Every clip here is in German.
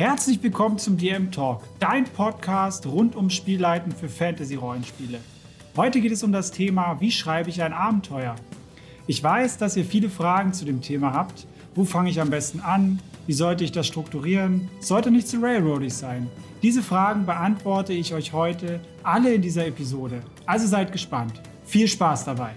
Herzlich willkommen zum DM Talk, dein Podcast rund ums Spielleiten für Fantasy-Rollenspiele. Heute geht es um das Thema, wie schreibe ich ein Abenteuer? Ich weiß, dass ihr viele Fragen zu dem Thema habt. Wo fange ich am besten an? Wie sollte ich das strukturieren? Sollte nicht zu railroadig sein? Diese Fragen beantworte ich euch heute alle in dieser Episode. Also seid gespannt. Viel Spaß dabei!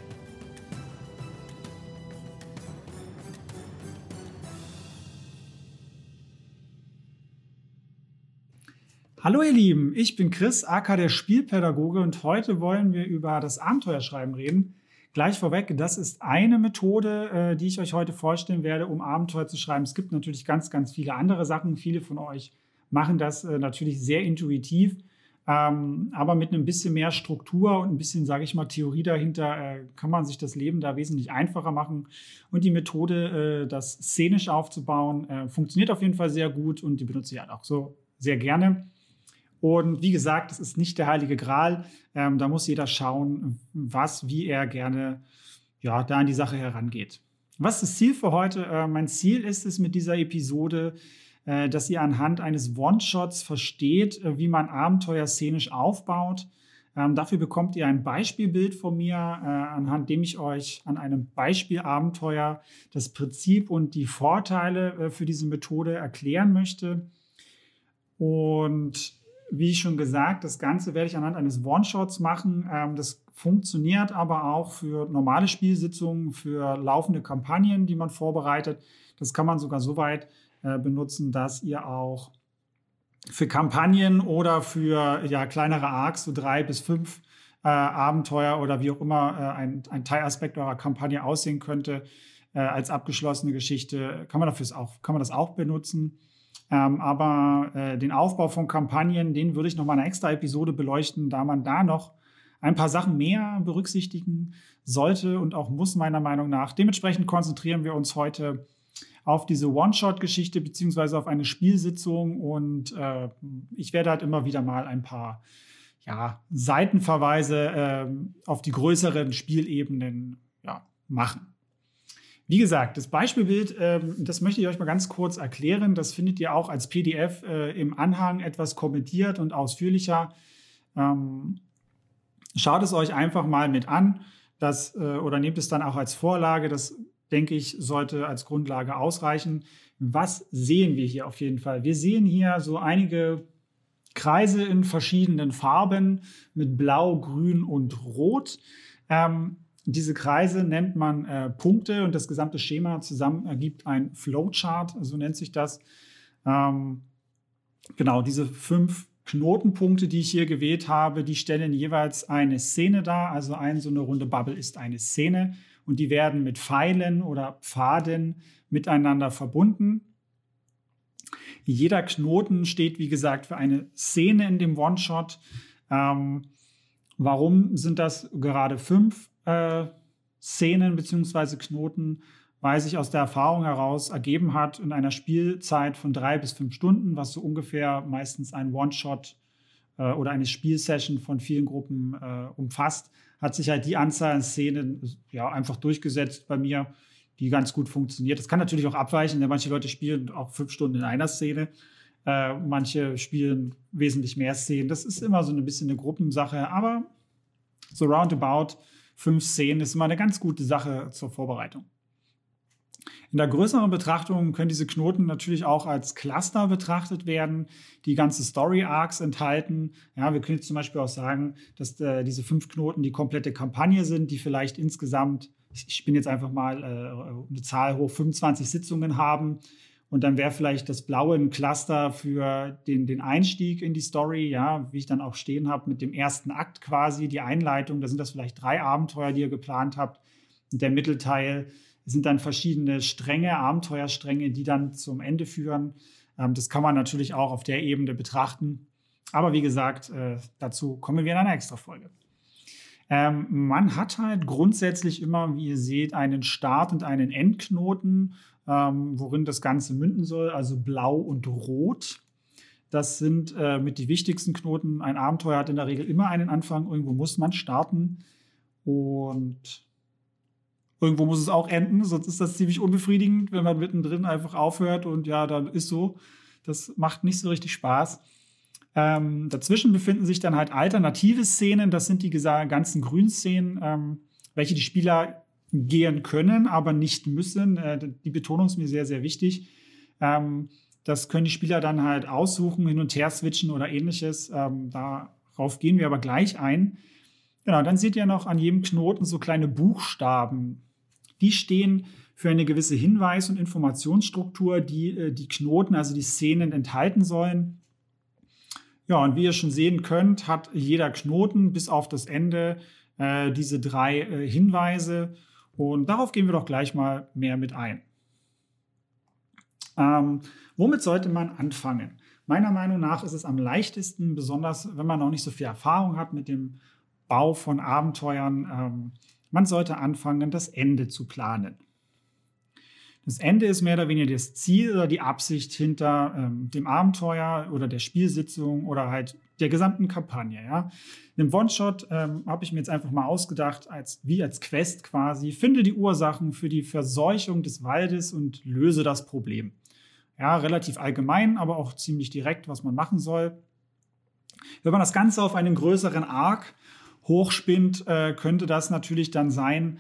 Hallo ihr Lieben, ich bin Chris, aka der Spielpädagoge und heute wollen wir über das Abenteuerschreiben reden. Gleich vorweg, das ist eine Methode, äh, die ich euch heute vorstellen werde, um Abenteuer zu schreiben. Es gibt natürlich ganz, ganz viele andere Sachen. Viele von euch machen das äh, natürlich sehr intuitiv, ähm, aber mit einem bisschen mehr Struktur und ein bisschen, sage ich mal, Theorie dahinter äh, kann man sich das Leben da wesentlich einfacher machen. Und die Methode, das szenisch aufzubauen, funktioniert auf jeden Fall sehr gut und die benutze ich halt auch so sehr gerne. Und wie gesagt, es ist nicht der heilige Gral. Ähm, da muss jeder schauen, was, wie er gerne ja, da an die Sache herangeht. Was ist das Ziel für heute? Äh, mein Ziel ist es mit dieser Episode, äh, dass ihr anhand eines One-Shots versteht, äh, wie man Abenteuer szenisch aufbaut. Ähm, dafür bekommt ihr ein Beispielbild von mir, äh, anhand dem ich euch an einem Beispielabenteuer das Prinzip und die Vorteile äh, für diese Methode erklären möchte. Und wie schon gesagt, das Ganze werde ich anhand eines One-Shots machen. Ähm, das funktioniert aber auch für normale Spielsitzungen, für laufende Kampagnen, die man vorbereitet. Das kann man sogar so weit äh, benutzen, dass ihr auch für Kampagnen oder für ja, kleinere Arcs, so drei bis fünf äh, Abenteuer oder wie auch immer äh, ein, ein Teilaspekt eurer Kampagne aussehen könnte, äh, als abgeschlossene Geschichte, kann man, dafür auch, kann man das auch benutzen. Ähm, aber äh, den Aufbau von Kampagnen, den würde ich noch mal eine extra Episode beleuchten, da man da noch ein paar Sachen mehr berücksichtigen sollte und auch muss, meiner Meinung nach. Dementsprechend konzentrieren wir uns heute auf diese One-Shot-Geschichte beziehungsweise auf eine Spielsitzung und äh, ich werde halt immer wieder mal ein paar ja, Seitenverweise äh, auf die größeren Spielebenen ja, machen. Wie gesagt, das Beispielbild, ähm, das möchte ich euch mal ganz kurz erklären. Das findet ihr auch als PDF äh, im Anhang etwas kommentiert und ausführlicher. Ähm, schaut es euch einfach mal mit an das, äh, oder nehmt es dann auch als Vorlage. Das, denke ich, sollte als Grundlage ausreichen. Was sehen wir hier auf jeden Fall? Wir sehen hier so einige Kreise in verschiedenen Farben mit Blau, Grün und Rot. Ähm, diese Kreise nennt man äh, Punkte und das gesamte Schema zusammen ergibt ein Flowchart, so nennt sich das. Ähm, genau, diese fünf Knotenpunkte, die ich hier gewählt habe, die stellen jeweils eine Szene dar. Also ein so eine runde Bubble ist eine Szene und die werden mit Pfeilen oder Pfaden miteinander verbunden. Jeder Knoten steht, wie gesagt, für eine Szene in dem One-Shot. Ähm, warum sind das gerade fünf? Äh, Szenen bzw. Knoten, weil sich aus der Erfahrung heraus ergeben hat, in einer Spielzeit von drei bis fünf Stunden, was so ungefähr meistens ein One-Shot äh, oder eine Spielsession von vielen Gruppen äh, umfasst, hat sich halt die Anzahl an Szenen ja einfach durchgesetzt bei mir, die ganz gut funktioniert. Das kann natürlich auch abweichen, denn manche Leute spielen auch fünf Stunden in einer Szene. Äh, manche spielen wesentlich mehr Szenen. Das ist immer so ein bisschen eine Gruppensache, aber so roundabout fünf Szenen ist immer eine ganz gute Sache zur Vorbereitung. In der größeren Betrachtung können diese Knoten natürlich auch als Cluster betrachtet werden, die ganze Story Arcs enthalten. Ja, wir können jetzt zum Beispiel auch sagen, dass äh, diese fünf Knoten die komplette Kampagne sind, die vielleicht insgesamt, ich bin jetzt einfach mal äh, eine Zahl hoch, 25 Sitzungen haben und dann wäre vielleicht das Blaue ein Cluster für den, den Einstieg in die Story, ja, wie ich dann auch stehen habe, mit dem ersten Akt quasi, die Einleitung. Da sind das vielleicht drei Abenteuer, die ihr geplant habt. Und der Mittelteil sind dann verschiedene Stränge, Abenteuerstränge, die dann zum Ende führen. Ähm, das kann man natürlich auch auf der Ebene betrachten. Aber wie gesagt, äh, dazu kommen wir in einer extra Folge. Ähm, man hat halt grundsätzlich immer, wie ihr seht, einen Start- und einen Endknoten ähm, worin das Ganze münden soll, also blau und rot. Das sind äh, mit die wichtigsten Knoten. Ein Abenteuer hat in der Regel immer einen Anfang, irgendwo muss man starten und irgendwo muss es auch enden, sonst ist das ziemlich unbefriedigend, wenn man mittendrin einfach aufhört und ja, dann ist so. Das macht nicht so richtig Spaß. Ähm, dazwischen befinden sich dann halt alternative Szenen. Das sind die ganzen Grünszenen, ähm, welche die Spieler gehen können, aber nicht müssen. Äh, die Betonung ist mir sehr, sehr wichtig. Ähm, das können die Spieler dann halt aussuchen, hin und her switchen oder ähnliches. Ähm, darauf gehen wir aber gleich ein. Genau, dann seht ihr noch an jedem Knoten so kleine Buchstaben. Die stehen für eine gewisse Hinweis- und Informationsstruktur, die äh, die Knoten, also die Szenen enthalten sollen. Ja, und wie ihr schon sehen könnt, hat jeder Knoten bis auf das Ende äh, diese drei äh, Hinweise. Und darauf gehen wir doch gleich mal mehr mit ein. Ähm, womit sollte man anfangen? Meiner Meinung nach ist es am leichtesten, besonders wenn man noch nicht so viel Erfahrung hat mit dem Bau von Abenteuern, ähm, man sollte anfangen, das Ende zu planen. Das Ende ist mehr oder weniger das Ziel oder die Absicht hinter ähm, dem Abenteuer oder der Spielsitzung oder halt der gesamten Kampagne. Ja. Im One-Shot ähm, habe ich mir jetzt einfach mal ausgedacht, als, wie als Quest quasi, finde die Ursachen für die Verseuchung des Waldes und löse das Problem. Ja, relativ allgemein, aber auch ziemlich direkt, was man machen soll. Wenn man das Ganze auf einen größeren Arc hochspinnt, äh, könnte das natürlich dann sein,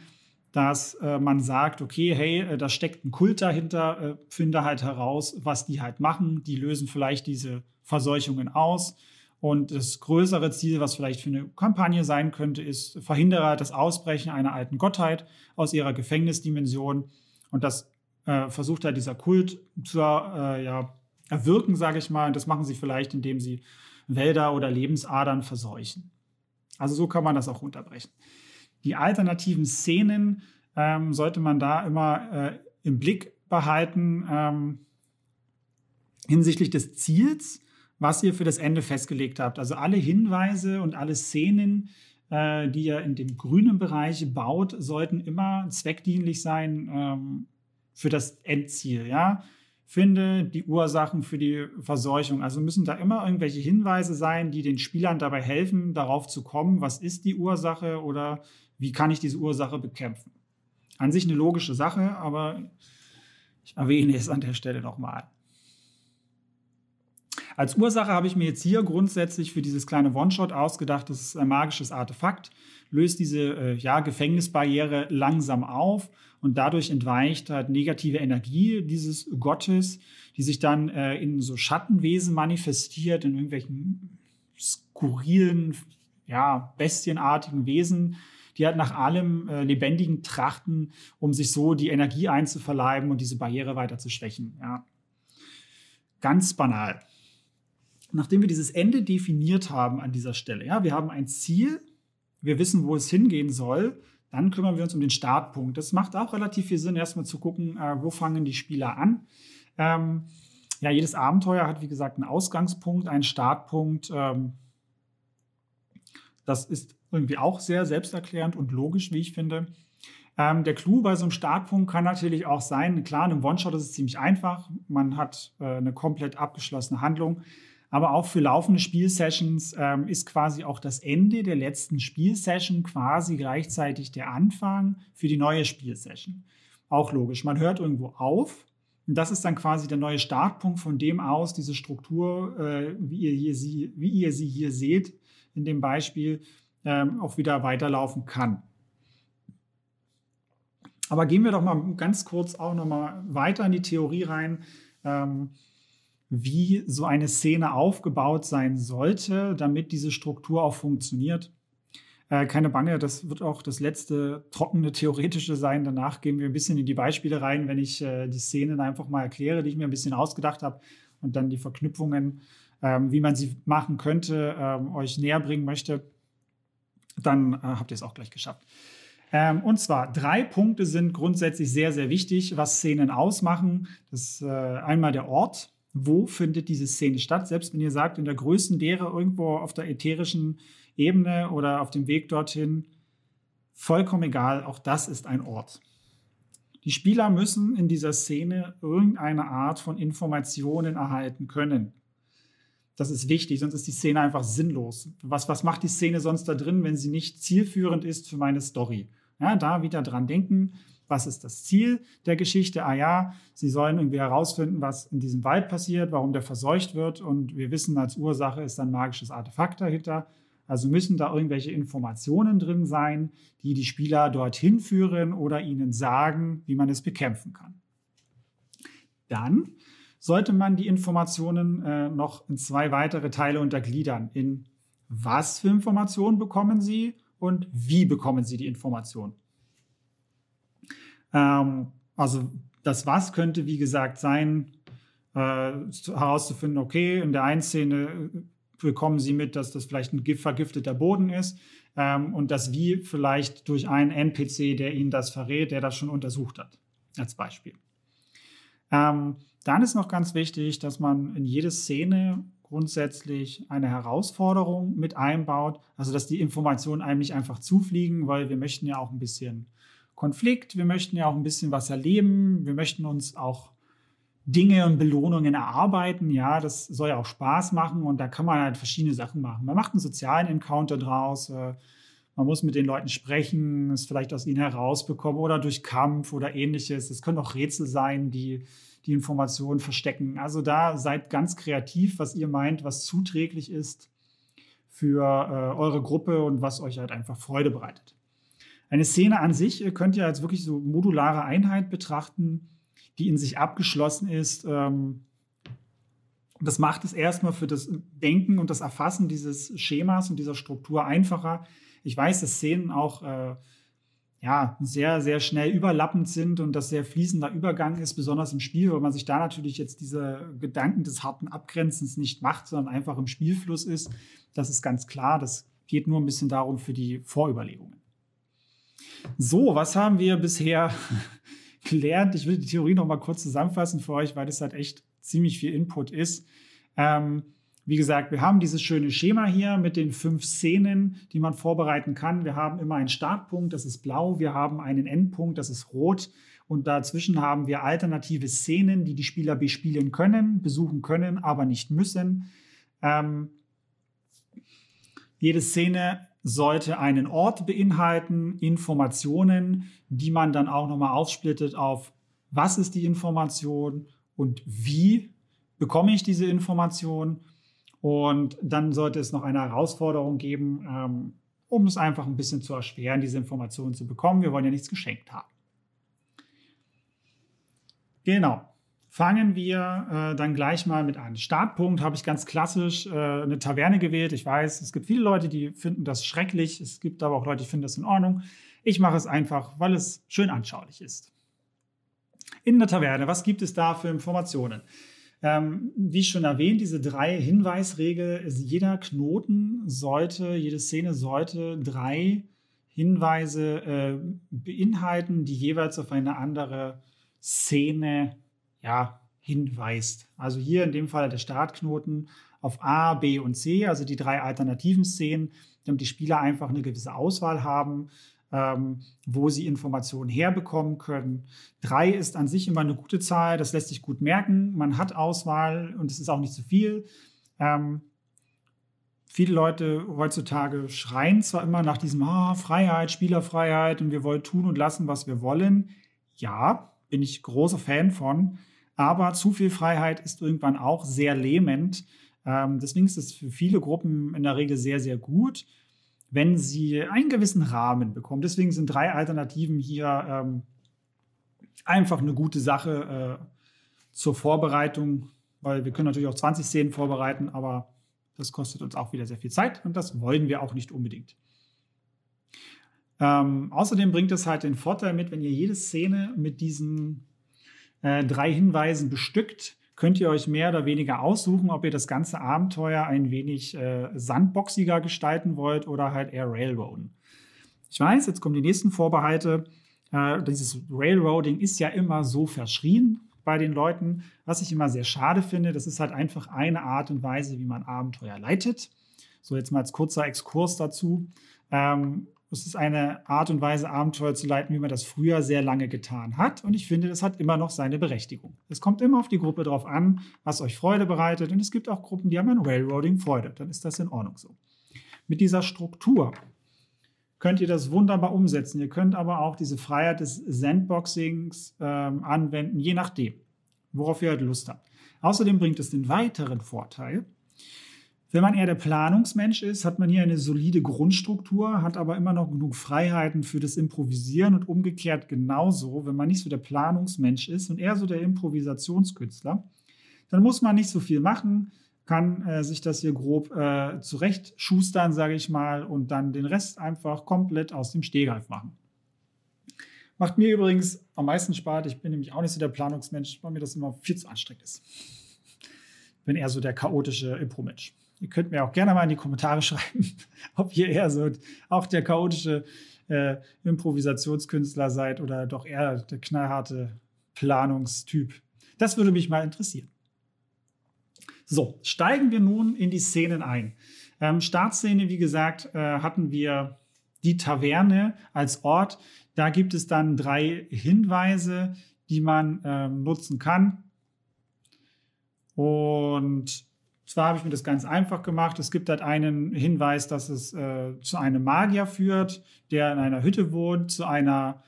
dass äh, man sagt, okay, hey, äh, da steckt ein Kult dahinter, äh, finde halt heraus, was die halt machen. Die lösen vielleicht diese Verseuchungen aus. Und das größere Ziel, was vielleicht für eine Kampagne sein könnte, ist, verhindere das Ausbrechen einer alten Gottheit aus ihrer Gefängnisdimension. Und das äh, versucht halt dieser Kult zu äh, ja, erwirken, sage ich mal. Und das machen sie vielleicht, indem sie Wälder oder Lebensadern verseuchen. Also so kann man das auch unterbrechen die alternativen Szenen ähm, sollte man da immer äh, im Blick behalten ähm, hinsichtlich des Ziels, was ihr für das Ende festgelegt habt. Also alle Hinweise und alle Szenen, äh, die ihr in dem grünen Bereich baut, sollten immer zweckdienlich sein ähm, für das Endziel. Ja? Finde die Ursachen für die Verseuchung. Also müssen da immer irgendwelche Hinweise sein, die den Spielern dabei helfen, darauf zu kommen, was ist die Ursache oder wie kann ich diese Ursache bekämpfen? An sich eine logische Sache, aber ich erwähne es an der Stelle nochmal. Als Ursache habe ich mir jetzt hier grundsätzlich für dieses kleine One-Shot ausgedacht, das ist ein magisches Artefakt, löst diese äh, ja, Gefängnisbarriere langsam auf und dadurch entweicht halt negative Energie dieses Gottes, die sich dann äh, in so Schattenwesen manifestiert, in irgendwelchen skurrilen, ja, bestienartigen Wesen, die halt nach allem äh, Lebendigen trachten, um sich so die Energie einzuverleiben und diese Barriere weiter zu schwächen. Ja. Ganz banal. Nachdem wir dieses Ende definiert haben an dieser Stelle, ja, wir haben ein Ziel, wir wissen, wo es hingehen soll, dann kümmern wir uns um den Startpunkt. Das macht auch relativ viel Sinn, erstmal zu gucken, äh, wo fangen die Spieler an. Ähm, ja, jedes Abenteuer hat, wie gesagt, einen Ausgangspunkt, einen Startpunkt. Ähm, das ist irgendwie auch sehr selbsterklärend und logisch, wie ich finde. Ähm, der Clou bei so einem Startpunkt kann natürlich auch sein, klar, in einem One-Shot ist es ziemlich einfach. Man hat äh, eine komplett abgeschlossene Handlung. Aber auch für laufende Spielsessions ähm, ist quasi auch das Ende der letzten Spielsession quasi gleichzeitig der Anfang für die neue Spielsession. Auch logisch. Man hört irgendwo auf. Und das ist dann quasi der neue Startpunkt, von dem aus diese Struktur, äh, wie, ihr hier sie, wie ihr sie hier seht, in dem Beispiel, ähm, auch wieder weiterlaufen kann. Aber gehen wir doch mal ganz kurz auch noch mal weiter in die Theorie rein, ähm, wie so eine Szene aufgebaut sein sollte, damit diese Struktur auch funktioniert. Äh, keine Bange, das wird auch das letzte trockene theoretische sein. Danach gehen wir ein bisschen in die Beispiele rein, wenn ich äh, die Szenen einfach mal erkläre, die ich mir ein bisschen ausgedacht habe und dann die Verknüpfungen, ähm, wie man sie machen könnte, ähm, euch näher bringen möchte dann äh, habt ihr es auch gleich geschafft. Ähm, und zwar drei Punkte sind grundsätzlich sehr, sehr wichtig, was Szenen ausmachen. Das ist äh, einmal der Ort. Wo findet diese Szene statt? Selbst wenn ihr sagt, in der größten Leere irgendwo auf der ätherischen Ebene oder auf dem Weg dorthin, vollkommen egal, auch das ist ein Ort. Die Spieler müssen in dieser Szene irgendeine Art von Informationen erhalten können. Das ist wichtig, sonst ist die Szene einfach sinnlos. Was, was macht die Szene sonst da drin, wenn sie nicht zielführend ist für meine Story? Ja, da wieder dran denken, was ist das Ziel der Geschichte? Ah ja, sie sollen irgendwie herausfinden, was in diesem Wald passiert, warum der verseucht wird. Und wir wissen, als Ursache ist ein magisches Artefakt dahinter. Also müssen da irgendwelche Informationen drin sein, die die Spieler dorthin führen oder ihnen sagen, wie man es bekämpfen kann. Dann sollte man die Informationen äh, noch in zwei weitere Teile untergliedern. In was für Informationen bekommen Sie und wie bekommen Sie die Informationen? Ähm, also das Was könnte, wie gesagt, sein, äh, herauszufinden, okay, in der einen Szene äh, bekommen Sie mit, dass das vielleicht ein vergifteter Boden ist ähm, und das Wie vielleicht durch einen NPC, der Ihnen das verrät, der das schon untersucht hat, als Beispiel. Ähm, dann ist noch ganz wichtig, dass man in jede Szene grundsätzlich eine Herausforderung mit einbaut, also dass die Informationen einem nicht einfach zufliegen, weil wir möchten ja auch ein bisschen Konflikt, wir möchten ja auch ein bisschen was erleben, wir möchten uns auch Dinge und Belohnungen erarbeiten. Ja, das soll ja auch Spaß machen und da kann man halt verschiedene Sachen machen. Man macht einen sozialen Encounter draus, äh, man muss mit den Leuten sprechen, es vielleicht aus ihnen herausbekommen oder durch Kampf oder ähnliches. Es können auch Rätsel sein, die die Informationen verstecken. Also da seid ganz kreativ, was ihr meint, was zuträglich ist für äh, eure Gruppe und was euch halt einfach Freude bereitet. Eine Szene an sich könnt ihr als wirklich so modulare Einheit betrachten die in sich abgeschlossen ist. Ähm, das macht es erstmal für das Denken und das Erfassen dieses Schemas und dieser Struktur einfacher. Ich weiß, dass Szenen auch äh, ja, sehr, sehr schnell überlappend sind und das sehr fließender Übergang ist, besonders im Spiel, weil man sich da natürlich jetzt diese Gedanken des harten Abgrenzens nicht macht, sondern einfach im Spielfluss ist. Das ist ganz klar. Das geht nur ein bisschen darum für die Vorüberlegungen. So, was haben wir bisher gelernt. Ich will die Theorie noch mal kurz zusammenfassen für euch, weil das halt echt ziemlich viel Input ist. Ähm, wie gesagt, wir haben dieses schöne Schema hier mit den fünf Szenen, die man vorbereiten kann. Wir haben immer einen Startpunkt, das ist blau. Wir haben einen Endpunkt, das ist rot. Und dazwischen haben wir alternative Szenen, die die Spieler bespielen können, besuchen können, aber nicht müssen. Ähm, jede Szene sollte einen Ort beinhalten, Informationen, die man dann auch nochmal aufsplittet auf, was ist die Information und wie bekomme ich diese Information. Und dann sollte es noch eine Herausforderung geben, ähm, um es einfach ein bisschen zu erschweren, diese Informationen zu bekommen. Wir wollen ja nichts geschenkt haben. Genau. Fangen wir äh, dann gleich mal mit an. Startpunkt habe ich ganz klassisch äh, eine Taverne gewählt. Ich weiß, es gibt viele Leute, die finden das schrecklich. Es gibt aber auch Leute, die finden das in Ordnung. Ich mache es einfach, weil es schön anschaulich ist. In der Taverne, was gibt es da für Informationen? Ähm, wie schon erwähnt, diese drei Hinweisregel, jeder Knoten sollte, jede Szene sollte drei Hinweise äh, beinhalten, die jeweils auf eine andere Szene ja, hinweist. Also hier in dem Fall der Startknoten auf A, B und C, also die drei alternativen Szenen, damit die Spieler einfach eine gewisse Auswahl haben, ähm, wo sie Informationen herbekommen können. Drei ist an sich immer eine gute Zahl, das lässt sich gut merken. Man hat Auswahl und es ist auch nicht zu viel. Ähm, viele Leute heutzutage schreien zwar immer nach diesem oh, Freiheit, Spielerfreiheit und wir wollen tun und lassen, was wir wollen. Ja, bin ich großer Fan von. Aber zu viel Freiheit ist irgendwann auch sehr lähmend. Ähm, deswegen ist es für viele Gruppen in der Regel sehr, sehr gut, wenn sie einen gewissen Rahmen bekommen. Deswegen sind drei Alternativen hier ähm, einfach eine gute Sache äh, zur Vorbereitung, weil wir können natürlich auch 20 Szenen vorbereiten, aber das kostet uns auch wieder sehr viel Zeit und das wollen wir auch nicht unbedingt. Ähm, außerdem bringt es halt den Vorteil mit, wenn ihr jede Szene mit diesen äh, drei Hinweisen bestückt, könnt ihr euch mehr oder weniger aussuchen, ob ihr das ganze Abenteuer ein wenig äh, sandboxiger gestalten wollt oder halt eher Railroaden. Ich weiß, jetzt kommen die nächsten Vorbehalte. Äh, dieses Railroading ist ja immer so verschrien bei den Leuten, was ich immer sehr schade finde. Das ist halt einfach eine Art und Weise, wie man Abenteuer leitet. So, jetzt mal als kurzer Exkurs dazu. Ähm, es ist eine Art und Weise, Abenteuer zu leiten, wie man das früher sehr lange getan hat. Und ich finde, das hat immer noch seine Berechtigung. Es kommt immer auf die Gruppe drauf an, was euch Freude bereitet. Und es gibt auch Gruppen, die haben an Railroading Freude. Dann ist das in Ordnung so. Mit dieser Struktur könnt ihr das wunderbar umsetzen. Ihr könnt aber auch diese Freiheit des Sandboxings ähm, anwenden, je nachdem, worauf ihr halt Lust habt. Außerdem bringt es den weiteren Vorteil, wenn man eher der Planungsmensch ist, hat man hier eine solide Grundstruktur, hat aber immer noch genug Freiheiten für das Improvisieren und umgekehrt genauso, wenn man nicht so der Planungsmensch ist und eher so der Improvisationskünstler, dann muss man nicht so viel machen, kann äh, sich das hier grob äh, zurechtschustern, sage ich mal, und dann den Rest einfach komplett aus dem Stehgreif machen. Macht mir übrigens am meisten Spaß. Ich bin nämlich auch nicht so der Planungsmensch, weil mir das immer viel zu anstrengend ist. Bin eher so der chaotische Impro-Mensch. Ihr könnt mir auch gerne mal in die Kommentare schreiben, ob ihr eher so auch der chaotische äh, Improvisationskünstler seid oder doch eher der knallharte Planungstyp. Das würde mich mal interessieren. So, steigen wir nun in die Szenen ein. Ähm, Startszene, wie gesagt, äh, hatten wir die Taverne als Ort. Da gibt es dann drei Hinweise, die man ähm, nutzen kann. Und zwar habe ich mir das ganz einfach gemacht. Es gibt halt einen Hinweis, dass es äh, zu einem Magier führt, der in einer Hütte wohnt, zu einer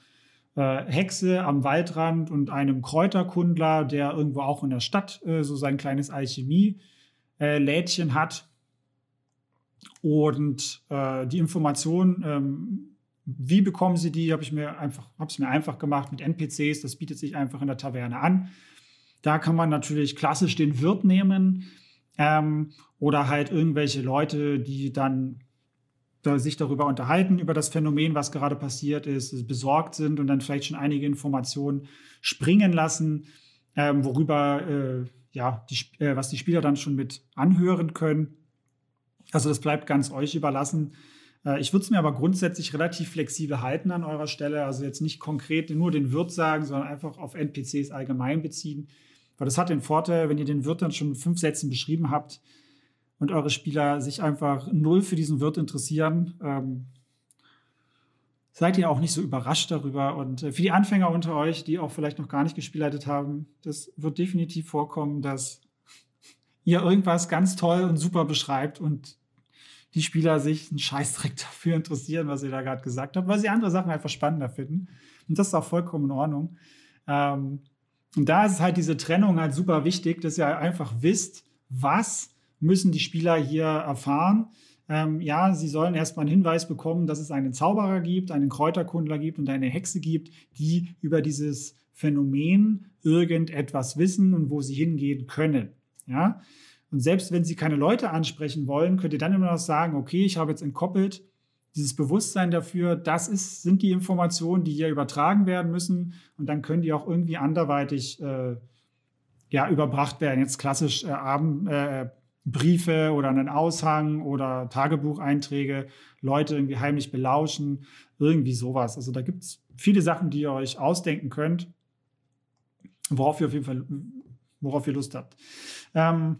äh, Hexe am Waldrand und einem Kräuterkundler, der irgendwo auch in der Stadt äh, so sein kleines Alchemie-Lädchen hat. Und äh, die Information, ähm, wie bekommen Sie die, habe ich mir einfach, habe es mir einfach gemacht mit NPCs. Das bietet sich einfach in der Taverne an. Da kann man natürlich klassisch den Wirt nehmen ähm, oder halt irgendwelche Leute, die dann da sich darüber unterhalten, über das Phänomen, was gerade passiert ist, besorgt sind und dann vielleicht schon einige Informationen springen lassen, ähm, worüber äh, ja, die, äh, was die Spieler dann schon mit anhören können. Also das bleibt ganz euch überlassen. Äh, ich würde es mir aber grundsätzlich relativ flexibel halten an eurer Stelle. Also jetzt nicht konkret nur den Wirt sagen, sondern einfach auf NPCs allgemein beziehen. Weil das hat den Vorteil, wenn ihr den Wirt dann schon mit fünf Sätzen beschrieben habt und eure Spieler sich einfach null für diesen Wirt interessieren, ähm, seid ihr auch nicht so überrascht darüber. Und äh, für die Anfänger unter euch, die auch vielleicht noch gar nicht gespielleitet haben, das wird definitiv vorkommen, dass ihr irgendwas ganz toll und super beschreibt und die Spieler sich einen Scheißdreck dafür interessieren, was ihr da gerade gesagt habt, weil sie andere Sachen einfach spannender finden. Und das ist auch vollkommen in Ordnung. Ähm, und da ist halt diese Trennung halt super wichtig, dass ihr einfach wisst, was müssen die Spieler hier erfahren. Ähm, ja, sie sollen erstmal einen Hinweis bekommen, dass es einen Zauberer gibt, einen Kräuterkundler gibt und eine Hexe gibt, die über dieses Phänomen irgendetwas wissen und wo sie hingehen können. Ja, und selbst wenn sie keine Leute ansprechen wollen, könnt ihr dann immer noch sagen, okay, ich habe jetzt entkoppelt, dieses Bewusstsein dafür, das ist, sind die Informationen, die hier übertragen werden müssen und dann können die auch irgendwie anderweitig äh, ja, überbracht werden. Jetzt klassisch äh, Abend, äh, Briefe oder einen Aushang oder Tagebucheinträge, Leute irgendwie heimlich belauschen, irgendwie sowas. Also da gibt es viele Sachen, die ihr euch ausdenken könnt, worauf ihr auf jeden Fall, worauf ihr Lust habt. Ähm,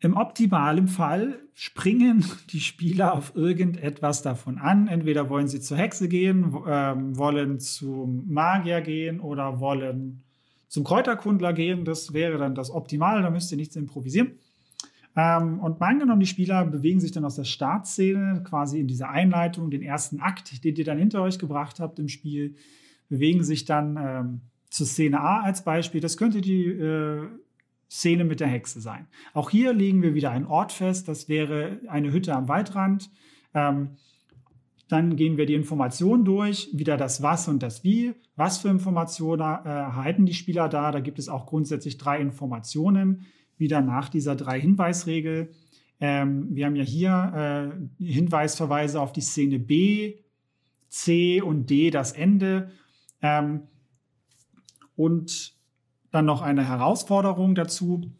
im optimalen Fall springen die Spieler auf irgendetwas davon an. Entweder wollen sie zur Hexe gehen, ähm, wollen zum Magier gehen oder wollen zum Kräuterkundler gehen. Das wäre dann das Optimale, da müsst ihr nichts improvisieren. Ähm, und mal angenommen, die Spieler bewegen sich dann aus der Startszene, quasi in dieser Einleitung, den ersten Akt, den ihr dann hinter euch gebracht habt im Spiel, bewegen sich dann ähm, zur Szene A als Beispiel. Das könnte die äh, Szene mit der Hexe sein. Auch hier legen wir wieder einen Ort fest. Das wäre eine Hütte am Waldrand. Ähm, dann gehen wir die Informationen durch, wieder das Was und das Wie. Was für Informationen äh, erhalten die Spieler da? Da gibt es auch grundsätzlich drei Informationen, wieder nach dieser drei Hinweisregel. Ähm, wir haben ja hier äh, Hinweisverweise auf die Szene B, C und D, das Ende. Ähm, und dann noch eine Herausforderung dazu,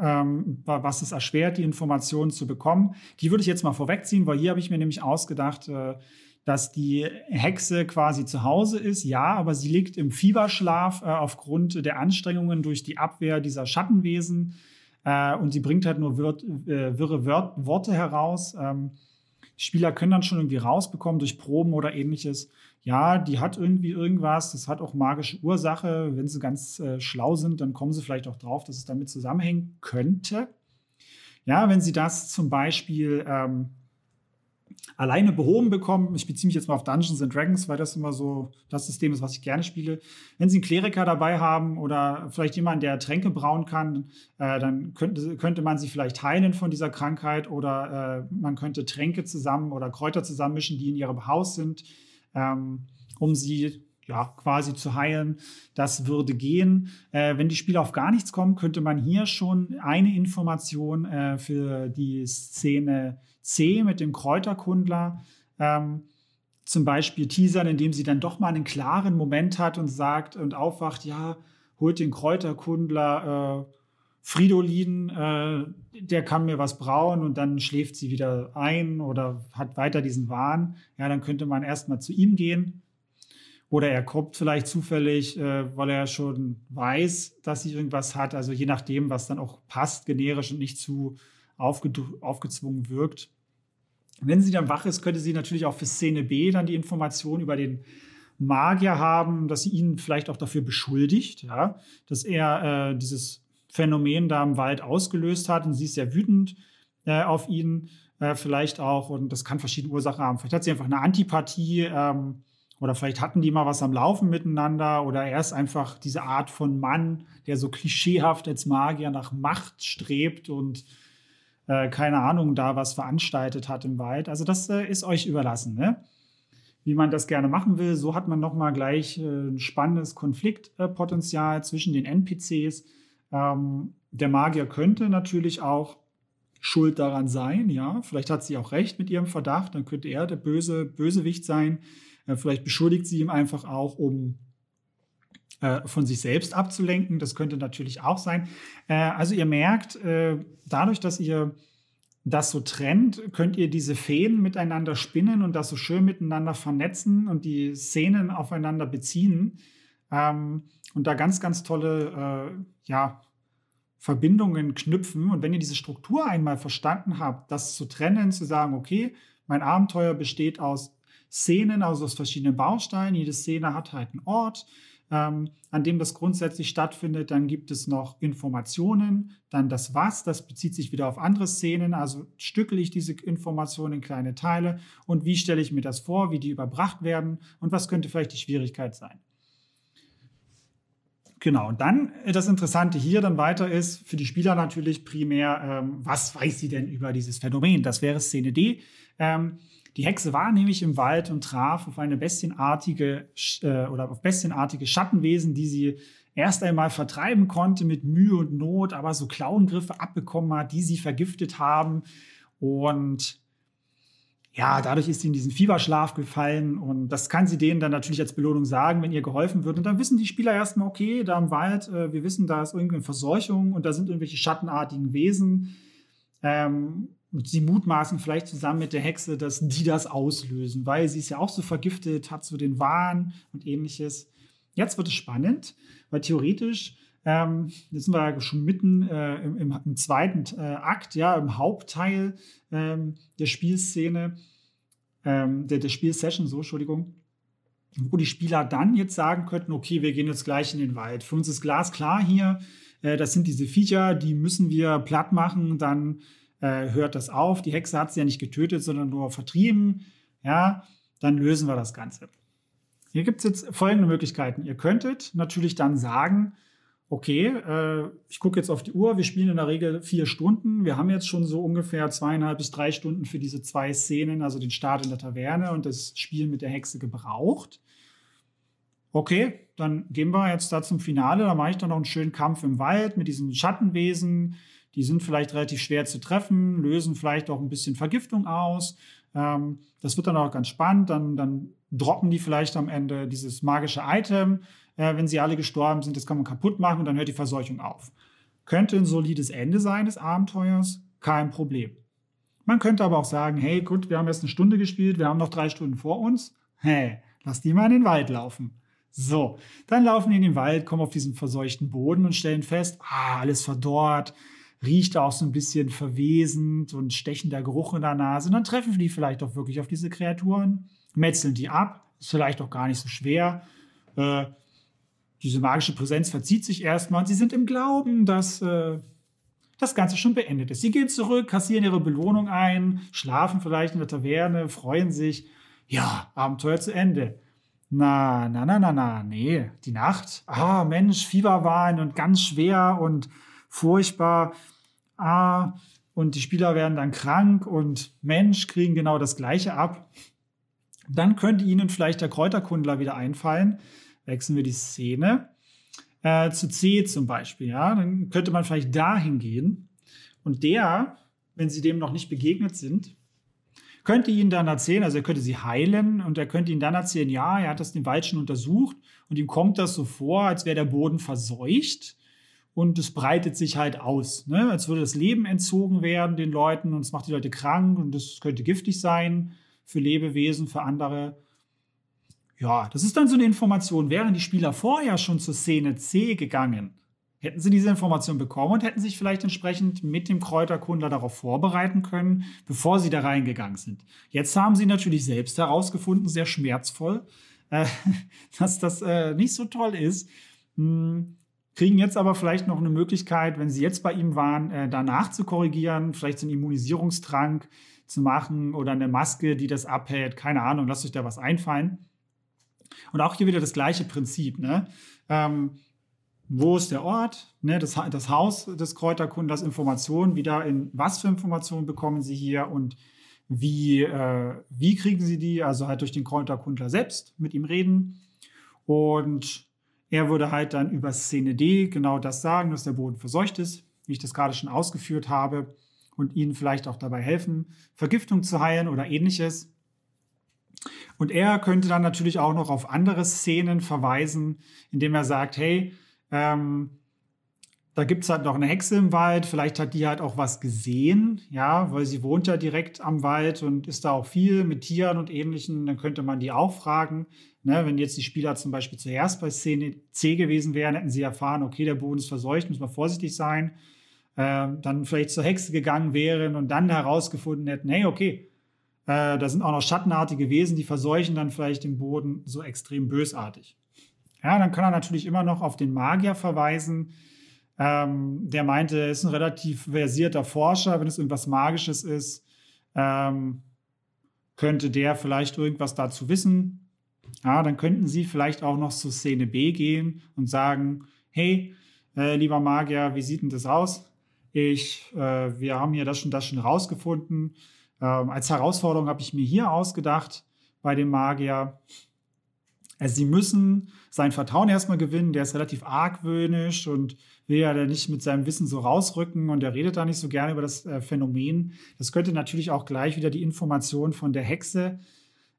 ähm, was es erschwert, die Informationen zu bekommen. Die würde ich jetzt mal vorwegziehen, weil hier habe ich mir nämlich ausgedacht, äh, dass die Hexe quasi zu Hause ist. Ja, aber sie liegt im Fieberschlaf äh, aufgrund der Anstrengungen durch die Abwehr dieser Schattenwesen. Äh, und sie bringt halt nur wir äh, wirre Wör Worte heraus. Ähm, Spieler können dann schon irgendwie rausbekommen durch Proben oder ähnliches. Ja, die hat irgendwie irgendwas, das hat auch magische Ursache. Wenn sie ganz äh, schlau sind, dann kommen sie vielleicht auch drauf, dass es damit zusammenhängen könnte. Ja, wenn sie das zum Beispiel ähm, alleine behoben bekommen. Ich beziehe mich jetzt mal auf Dungeons and Dragons, weil das immer so das System ist, was ich gerne spiele. Wenn Sie einen Kleriker dabei haben oder vielleicht jemanden, der Tränke brauen kann, äh, dann könnte, könnte man sie vielleicht heilen von dieser Krankheit oder äh, man könnte Tränke zusammen oder Kräuter zusammenmischen, die in ihrem Haus sind, ähm, um sie ja, quasi zu heilen. Das würde gehen. Äh, wenn die Spieler auf gar nichts kommen, könnte man hier schon eine Information äh, für die Szene C mit dem Kräuterkundler ähm, zum Beispiel teasern, indem sie dann doch mal einen klaren Moment hat und sagt und aufwacht, ja, holt den Kräuterkundler äh, Fridolin, äh, der kann mir was brauen und dann schläft sie wieder ein oder hat weiter diesen Wahn. Ja, dann könnte man erstmal zu ihm gehen oder er kommt vielleicht zufällig, äh, weil er schon weiß, dass sie irgendwas hat. Also je nachdem, was dann auch passt, generisch und nicht zu aufge aufgezwungen wirkt. Wenn sie dann wach ist, könnte sie natürlich auch für Szene B dann die Information über den Magier haben, dass sie ihn vielleicht auch dafür beschuldigt, ja, dass er äh, dieses Phänomen da im Wald ausgelöst hat und sie ist sehr wütend äh, auf ihn, äh, vielleicht auch, und das kann verschiedene Ursachen haben. Vielleicht hat sie einfach eine Antipathie, ähm, oder vielleicht hatten die mal was am Laufen miteinander oder er ist einfach diese Art von Mann, der so klischeehaft als Magier nach Macht strebt und äh, keine Ahnung, da was veranstaltet hat im Wald. Also das äh, ist euch überlassen, ne? wie man das gerne machen will. So hat man nochmal gleich äh, ein spannendes Konfliktpotenzial zwischen den NPCs. Ähm, der Magier könnte natürlich auch schuld daran sein, ja. Vielleicht hat sie auch recht mit ihrem Verdacht, dann könnte er der böse Bösewicht sein. Äh, vielleicht beschuldigt sie ihm einfach auch, um äh, von sich selbst abzulenken. Das könnte natürlich auch sein. Äh, also ihr merkt, dadurch, dass ihr das so trennt, könnt ihr diese Fäden miteinander spinnen und das so schön miteinander vernetzen und die Szenen aufeinander beziehen ähm, und da ganz, ganz tolle ja, Verbindungen knüpfen. Und wenn ihr diese Struktur einmal verstanden habt, das zu trennen, zu sagen, okay, mein Abenteuer besteht aus Szenen, also aus verschiedenen Bausteinen. Jede Szene hat halt einen Ort, ähm, an dem das grundsätzlich stattfindet. Dann gibt es noch Informationen, dann das Was, das bezieht sich wieder auf andere Szenen. Also stückel ich diese Informationen in kleine Teile und wie stelle ich mir das vor, wie die überbracht werden und was könnte vielleicht die Schwierigkeit sein. Genau, und dann äh, das Interessante hier dann weiter ist für die Spieler natürlich primär, ähm, was weiß sie denn über dieses Phänomen? Das wäre Szene D. Ähm, die Hexe war nämlich im Wald und traf auf eine bestienartige äh, oder auf bestienartige Schattenwesen, die sie erst einmal vertreiben konnte mit Mühe und Not, aber so Klauengriffe abbekommen hat, die sie vergiftet haben. Und ja, dadurch ist sie in diesen Fieberschlaf gefallen und das kann sie denen dann natürlich als Belohnung sagen, wenn ihr geholfen wird. Und dann wissen die Spieler erstmal, okay, da im Wald, äh, wir wissen, da ist irgendeine Verseuchung und da sind irgendwelche schattenartigen Wesen. Ähm, sie mutmaßen vielleicht zusammen mit der Hexe, dass die das auslösen, weil sie ist ja auch so vergiftet, hat so den Wahn und ähnliches. Jetzt wird es spannend, weil theoretisch, ähm, jetzt sind wir ja schon mitten äh, im, im, im, zweiten äh, Akt, ja, im Hauptteil ähm, der Spielszene, ähm, der, der Spielsession, so, Entschuldigung, wo die Spieler dann jetzt sagen könnten, okay, wir gehen jetzt gleich in den Wald. Für uns ist glasklar hier, äh, das sind diese Viecher, die müssen wir platt machen, dann äh, hört das auf. Die Hexe hat sie ja nicht getötet, sondern nur vertrieben. Ja, dann lösen wir das Ganze. Hier gibt es jetzt folgende Möglichkeiten. Ihr könntet natürlich dann sagen, okay, äh, ich gucke jetzt auf die Uhr, wir spielen in der Regel vier Stunden. Wir haben jetzt schon so ungefähr zweieinhalb bis drei Stunden für diese zwei Szenen, also den Start in der Taverne und das Spiel mit der Hexe gebraucht. Okay, dann gehen wir jetzt da zum Finale. Da mache ich dann noch einen schönen Kampf im Wald mit diesen Schattenwesen. Die sind vielleicht relativ schwer zu treffen, lösen vielleicht auch ein bisschen Vergiftung aus. Ähm, das wird dann auch ganz spannend. Dann, dann droppen die vielleicht am Ende dieses magische Item, äh, wenn sie alle gestorben sind. Das kann man kaputt machen und dann hört die Verseuchung auf. Könnte ein solides Ende sein des Abenteuers, kein Problem. Man könnte aber auch sagen, hey, gut, wir haben jetzt eine Stunde gespielt, wir haben noch drei Stunden vor uns. Hey, lass die mal in den Wald laufen. So, dann laufen die in den Wald, kommen auf diesen verseuchten Boden und stellen fest, ah, alles verdorrt, riecht auch so ein bisschen verwesend und stechender Geruch in der Nase. Und dann treffen die vielleicht auch wirklich auf diese Kreaturen, metzeln die ab. Ist vielleicht auch gar nicht so schwer. Äh, diese magische Präsenz verzieht sich erstmal und sie sind im Glauben, dass, äh, das Ganze schon beendet ist. Sie gehen zurück, kassieren ihre Belohnung ein, schlafen vielleicht in der Taverne, freuen sich. Ja, Abenteuer zu Ende. Na, na, na, na, na, nee, die Nacht. Ah, Mensch, Fieberwahn und ganz schwer und furchtbar. Ah, und die Spieler werden dann krank und Mensch, kriegen genau das Gleiche ab. Dann könnte Ihnen vielleicht der Kräuterkundler wieder einfallen. Wechseln wir die Szene äh, zu C zum Beispiel. Ja? Dann könnte man vielleicht dahin gehen. Und der, wenn Sie dem noch nicht begegnet sind, könnte Ihnen dann erzählen, also er könnte Sie heilen und er könnte Ihnen dann erzählen, ja, er hat das den Wald schon untersucht und ihm kommt das so vor, als wäre der Boden verseucht und es breitet sich halt aus, ne? als würde das Leben entzogen werden den Leuten und es macht die Leute krank und das könnte giftig sein für Lebewesen, für andere. Ja, das ist dann so eine Information. Wären die Spieler vorher schon zur Szene C gegangen, hätten sie diese Information bekommen und hätten sich vielleicht entsprechend mit dem Kräuterkundler darauf vorbereiten können, bevor sie da reingegangen sind. Jetzt haben sie natürlich selbst herausgefunden, sehr schmerzvoll, äh, dass das äh, nicht so toll ist. Hm, kriegen jetzt aber vielleicht noch eine Möglichkeit, wenn sie jetzt bei ihm waren, äh, danach zu korrigieren, vielleicht so einen Immunisierungstrank zu machen oder eine Maske, die das abhält. Keine Ahnung, lasst euch da was einfallen. Und auch hier wieder das gleiche Prinzip. Ne? Ähm, wo ist der Ort? Ne? Das, das Haus des Kräuterkunders, Informationen, wieder in was für Informationen bekommen Sie hier und wie, äh, wie kriegen Sie die? Also halt durch den Kräuterkundler selbst mit ihm reden. Und er würde halt dann über Szene D genau das sagen, dass der Boden verseucht ist, wie ich das gerade schon ausgeführt habe, und ihnen vielleicht auch dabei helfen, Vergiftung zu heilen oder ähnliches. Und er könnte dann natürlich auch noch auf andere Szenen verweisen, indem er sagt, hey, ähm, da gibt es halt noch eine Hexe im Wald, vielleicht hat die halt auch was gesehen, ja, weil sie wohnt ja direkt am Wald und ist da auch viel mit Tieren und Ähnlichem, dann könnte man die auch fragen. Ne, wenn jetzt die Spieler zum Beispiel zuerst bei Szene C gewesen wären, hätten sie erfahren, okay, der Boden ist verseucht, muss man vorsichtig sein. Ähm, dann vielleicht zur Hexe gegangen wären und dann herausgefunden hätten, hey, okay, äh, da sind auch noch schattenartige Wesen, die verseuchen dann vielleicht den Boden so extrem bösartig. Ja, dann kann er natürlich immer noch auf den Magier verweisen. Ähm, der meinte, er ist ein relativ versierter Forscher, wenn es irgendwas Magisches ist, ähm, könnte der vielleicht irgendwas dazu wissen. Ja, dann könnten sie vielleicht auch noch zur Szene B gehen und sagen, hey, äh, lieber Magier, wie sieht denn das aus? Ich, äh, wir haben hier das schon, das schon rausgefunden. Ähm, als Herausforderung habe ich mir hier ausgedacht bei dem Magier. Also sie müssen sein Vertrauen erstmal gewinnen. Der ist relativ argwöhnisch und will ja nicht mit seinem Wissen so rausrücken und er redet da nicht so gerne über das äh, Phänomen. Das könnte natürlich auch gleich wieder die Information von der Hexe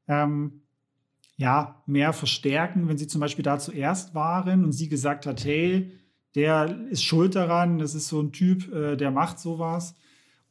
ähm, ja, mehr verstärken, wenn sie zum Beispiel da zuerst waren und sie gesagt hat, hey, der ist schuld daran, das ist so ein Typ, äh, der macht sowas.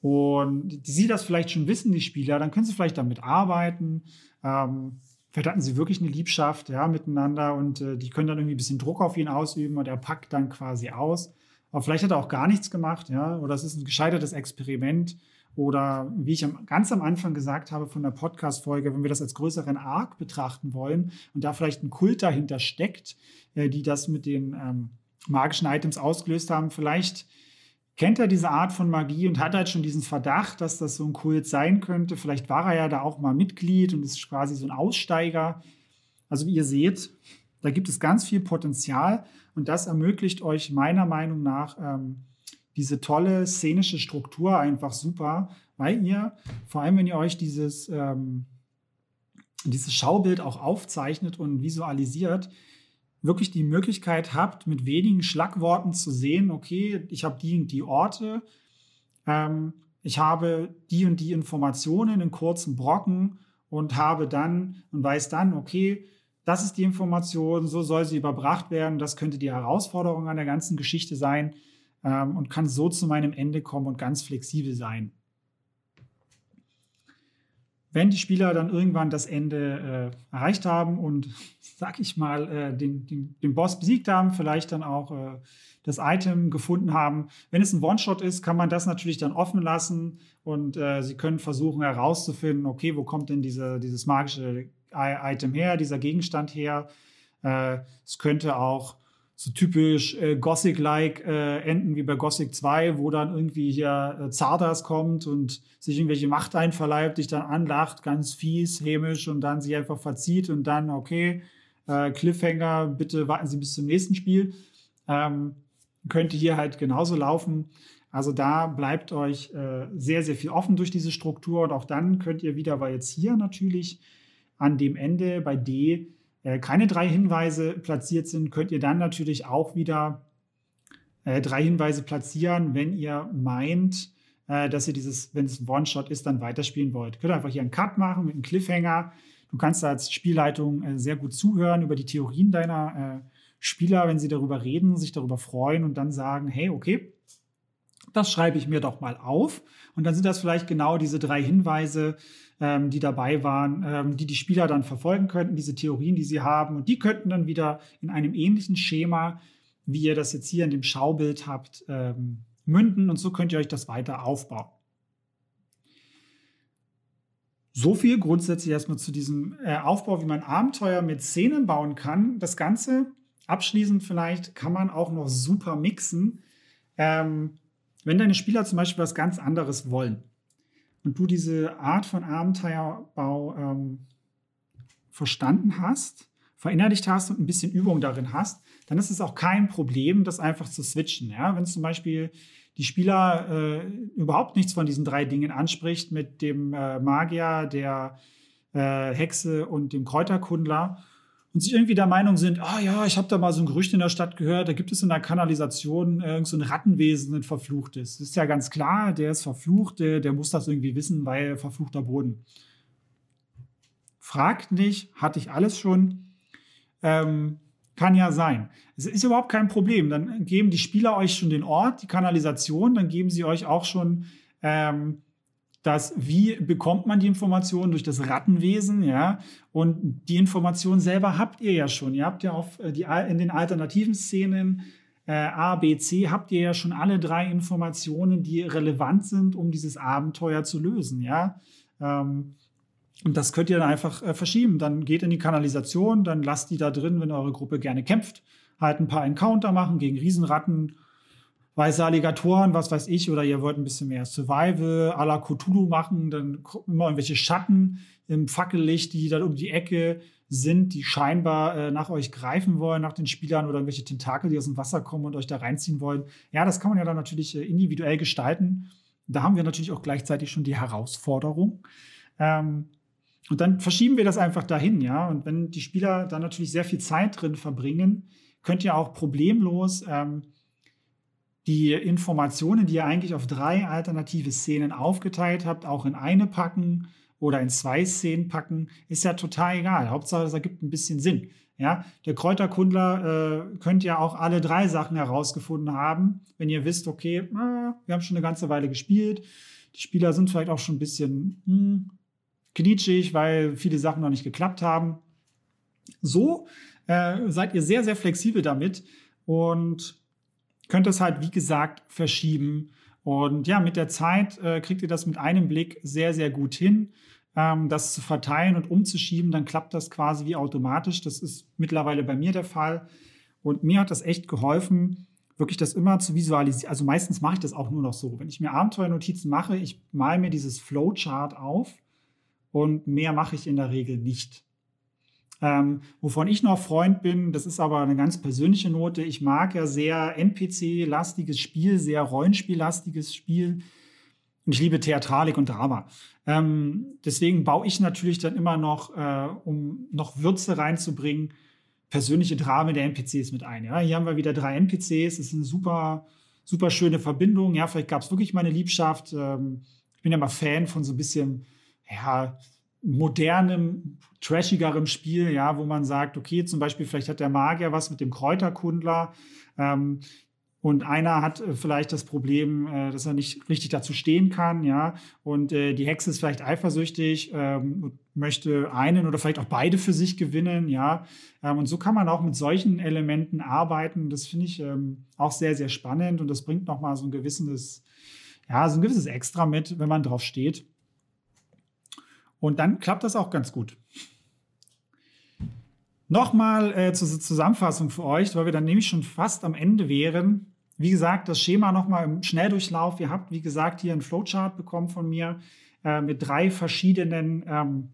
Und die sie das vielleicht schon wissen, die Spieler, dann können sie vielleicht damit arbeiten. Ähm, vielleicht hatten sie wirklich eine Liebschaft ja, miteinander und äh, die können dann irgendwie ein bisschen Druck auf ihn ausüben und er packt dann quasi aus. Aber vielleicht hat er auch gar nichts gemacht, ja, oder es ist ein gescheitertes Experiment. Oder wie ich am, ganz am Anfang gesagt habe von der Podcast-Folge, wenn wir das als größeren Arc betrachten wollen und da vielleicht ein Kult dahinter steckt, äh, die das mit den ähm, magischen Items ausgelöst haben, vielleicht kennt er diese Art von Magie und hat halt schon diesen Verdacht, dass das so ein Kult sein könnte. Vielleicht war er ja da auch mal Mitglied und ist quasi so ein Aussteiger. Also wie ihr seht, da gibt es ganz viel Potenzial und das ermöglicht euch meiner Meinung nach ähm, diese tolle szenische Struktur einfach super, weil ihr, vor allem wenn ihr euch dieses, ähm, dieses Schaubild auch aufzeichnet und visualisiert, wirklich die Möglichkeit habt, mit wenigen Schlagworten zu sehen, okay, ich habe die und die Orte, ähm, ich habe die und die Informationen in kurzen Brocken und habe dann und weiß dann, okay, das ist die Information, so soll sie überbracht werden, das könnte die Herausforderung an der ganzen Geschichte sein ähm, und kann so zu meinem Ende kommen und ganz flexibel sein wenn die Spieler dann irgendwann das Ende äh, erreicht haben und, sag ich mal, äh, den, den, den, Boss besiegt haben, vielleicht dann auch äh, das Item gefunden haben. Wenn es ein One-Shot ist, kann man das natürlich dann offen lassen und äh, sie können versuchen herauszufinden, okay, wo kommt denn diese, dieses magische Item her, dieser Gegenstand her. Äh, es könnte auch so typisch äh, Gothic-like äh, enden wie bei Gothic 2, wo dann irgendwie hier äh, Zardas kommt und sich irgendwelche Macht einverleibt, dich dann anlacht, ganz fies, hämisch und dann sich einfach verzieht und dann, okay, äh, Cliffhanger, bitte warten Sie bis zum nächsten Spiel. Ähm, könnte hier halt genauso laufen. Also da bleibt euch äh, sehr, sehr viel offen durch diese Struktur und auch dann könnt ihr wieder, weil jetzt hier natürlich an dem Ende bei D äh, keine drei Hinweise platziert sind, könnt ihr dann natürlich auch wieder äh, drei Hinweise platzieren, wenn ihr meint, äh, dass ihr dieses, wenn es ein One-Shot ist, dann weiterspielen wollt. Könnt ihr einfach hier einen Cut machen mit einem Cliffhanger. Du kannst als Spielleitung sehr gut zuhören über die Theorien deiner Spieler, wenn sie darüber reden, sich darüber freuen und dann sagen, hey, okay, das schreibe ich mir doch mal auf. Und dann sind das vielleicht genau diese drei Hinweise, ähm, die dabei waren, ähm, die die Spieler dann verfolgen könnten, diese Theorien, die sie haben. Und die könnten dann wieder in einem ähnlichen Schema, wie ihr das jetzt hier in dem Schaubild habt, ähm, münden. Und so könnt ihr euch das weiter aufbauen. So viel grundsätzlich erstmal zu diesem äh, Aufbau, wie man Abenteuer mit Szenen bauen kann. Das Ganze abschließend vielleicht kann man auch noch super mixen. Ähm, wenn deine Spieler zum Beispiel was ganz anderes wollen, und du diese Art von Abenteuerbau ähm, verstanden hast, verinnerlicht hast und ein bisschen Übung darin hast, dann ist es auch kein Problem, das einfach zu switchen. Ja? Wenn zum Beispiel die Spieler äh, überhaupt nichts von diesen drei Dingen anspricht, mit dem äh, Magier, der äh, Hexe und dem Kräuterkundler, und sich irgendwie der Meinung sind, ah ja, ich habe da mal so ein Gerücht in der Stadt gehört, da gibt es in der Kanalisation äh, so ein Rattenwesen, ein verfluchtes. Das ist ja ganz klar, der ist verflucht, der, der muss das irgendwie wissen, weil verfluchter Boden. Fragt nicht, hatte ich alles schon. Ähm, kann ja sein. Es ist überhaupt kein Problem. Dann geben die Spieler euch schon den Ort, die Kanalisation, dann geben sie euch auch schon ähm, dass wie bekommt man die Information durch das Rattenwesen, ja? Und die Information selber habt ihr ja schon. Ihr habt ja auf äh, die in den alternativen Szenen äh, A, B, C habt ihr ja schon alle drei Informationen, die relevant sind, um dieses Abenteuer zu lösen, ja? Ähm, und das könnt ihr dann einfach äh, verschieben. Dann geht in die Kanalisation, dann lasst die da drin, wenn eure Gruppe gerne kämpft. Halt ein paar Encounter machen gegen Riesenratten weiße Alligatoren, was weiß ich, oder ihr wollt ein bisschen mehr Survival à la Cthulhu machen, dann immer irgendwelche Schatten im Fackellicht, die dann um die Ecke sind, die scheinbar äh, nach euch greifen wollen, nach den Spielern oder irgendwelche Tentakel, die aus dem Wasser kommen und euch da reinziehen wollen. Ja, das kann man ja dann natürlich äh, individuell gestalten. Da haben wir natürlich auch gleichzeitig schon die Herausforderung. Ähm, und dann verschieben wir das einfach dahin, ja. Und wenn die Spieler dann natürlich sehr viel Zeit drin verbringen, könnt ihr auch problemlos ähm, die Informationen, die ihr eigentlich auf drei alternative Szenen aufgeteilt habt, auch in eine packen oder in zwei Szenen packen, ist ja total egal. Hauptsache, es ergibt ein bisschen Sinn. Ja, der Kräuterkundler äh, könnt ja auch alle drei Sachen herausgefunden haben, wenn ihr wisst, okay, äh, wir haben schon eine ganze Weile gespielt. Die Spieler sind vielleicht auch schon ein bisschen hm, knitschig, weil viele Sachen noch nicht geklappt haben. So äh, seid ihr sehr, sehr flexibel damit und könnt es halt, wie gesagt, verschieben. Und ja, mit der Zeit äh, kriegt ihr das mit einem Blick sehr, sehr gut hin. Ähm, das zu verteilen und umzuschieben, dann klappt das quasi wie automatisch. Das ist mittlerweile bei mir der Fall. Und mir hat das echt geholfen, wirklich das immer zu visualisieren. Also meistens mache ich das auch nur noch so. Wenn ich mir Abenteuernotizen mache, ich male mir dieses Flowchart auf und mehr mache ich in der Regel nicht. Ähm, wovon ich noch Freund bin, das ist aber eine ganz persönliche Note. Ich mag ja sehr NPC-lastiges Spiel, sehr Rollenspiel-lastiges Spiel. Und ich liebe Theatralik und Drama. Ähm, deswegen baue ich natürlich dann immer noch, äh, um noch Würze reinzubringen, persönliche Drame der NPCs mit ein. Ja? Hier haben wir wieder drei NPCs. Das ist eine super, super schöne Verbindung. Ja, vielleicht gab es wirklich meine Liebschaft. Ähm, ich bin ja mal Fan von so ein bisschen, ja, modernem, trashigerem Spiel, ja, wo man sagt, okay, zum Beispiel, vielleicht hat der Magier was mit dem Kräuterkundler ähm, und einer hat äh, vielleicht das Problem, äh, dass er nicht richtig dazu stehen kann, ja, und äh, die Hexe ist vielleicht eifersüchtig ähm, und möchte einen oder vielleicht auch beide für sich gewinnen, ja, ähm, und so kann man auch mit solchen Elementen arbeiten. Das finde ich ähm, auch sehr, sehr spannend und das bringt nochmal so ein gewisses, ja, so ein gewisses Extra mit, wenn man drauf steht. Und dann klappt das auch ganz gut. Nochmal äh, zur Zusammenfassung für euch, weil wir dann nämlich schon fast am Ende wären. Wie gesagt, das Schema nochmal im Schnelldurchlauf. Ihr habt, wie gesagt, hier einen Flowchart bekommen von mir äh, mit drei verschiedenen ähm,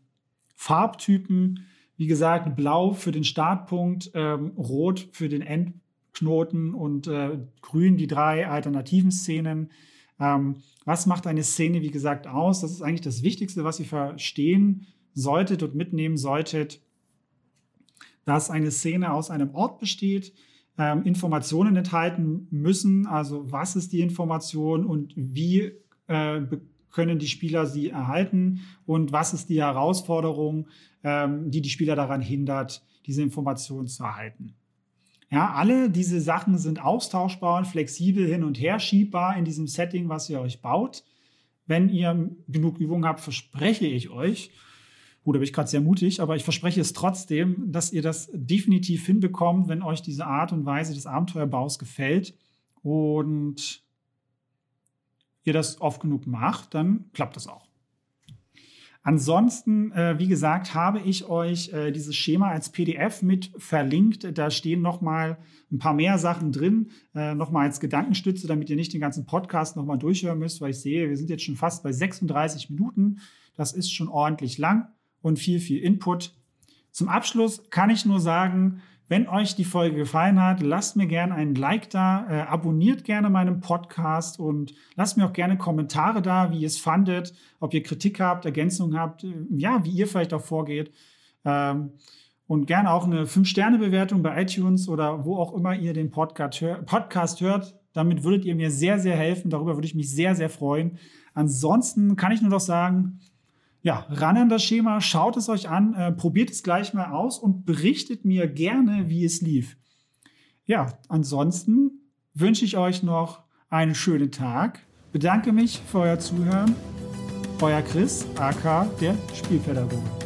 Farbtypen. Wie gesagt, blau für den Startpunkt, ähm, rot für den Endknoten und äh, grün die drei alternativen Szenen. Ähm, was macht eine Szene, wie gesagt, aus? Das ist eigentlich das Wichtigste, was ihr verstehen solltet und mitnehmen solltet dass eine Szene aus einem Ort besteht, ähm, Informationen enthalten müssen, also was ist die Information und wie äh, können die Spieler sie erhalten und was ist die Herausforderung, ähm, die die Spieler daran hindert, diese Informationen zu erhalten. Ja, alle diese Sachen sind austauschbar und flexibel hin und her schiebbar in diesem Setting, was ihr euch baut. Wenn ihr genug Übung habt, verspreche ich euch, Gut, da bin ich gerade sehr mutig, aber ich verspreche es trotzdem, dass ihr das definitiv hinbekommt, wenn euch diese Art und Weise des Abenteuerbaus gefällt und ihr das oft genug macht, dann klappt das auch. Ansonsten, äh, wie gesagt, habe ich euch äh, dieses Schema als PDF mit verlinkt. Da stehen nochmal ein paar mehr Sachen drin, äh, nochmal als Gedankenstütze, damit ihr nicht den ganzen Podcast nochmal durchhören müsst, weil ich sehe, wir sind jetzt schon fast bei 36 Minuten. Das ist schon ordentlich lang und viel, viel Input. Zum Abschluss kann ich nur sagen, wenn euch die Folge gefallen hat, lasst mir gerne einen Like da, äh, abonniert gerne meinen Podcast und lasst mir auch gerne Kommentare da, wie ihr es fandet, ob ihr Kritik habt, Ergänzungen habt, äh, ja, wie ihr vielleicht auch vorgeht. Ähm, und gerne auch eine 5-Sterne-Bewertung bei iTunes oder wo auch immer ihr den Podcast, hör Podcast hört. Damit würdet ihr mir sehr, sehr helfen. Darüber würde ich mich sehr, sehr freuen. Ansonsten kann ich nur noch sagen, ja, ran an das Schema, schaut es euch an, äh, probiert es gleich mal aus und berichtet mir gerne, wie es lief. Ja, ansonsten wünsche ich euch noch einen schönen Tag. Bedanke mich für euer Zuhören. Euer Chris, AK, der Spielpädagoge.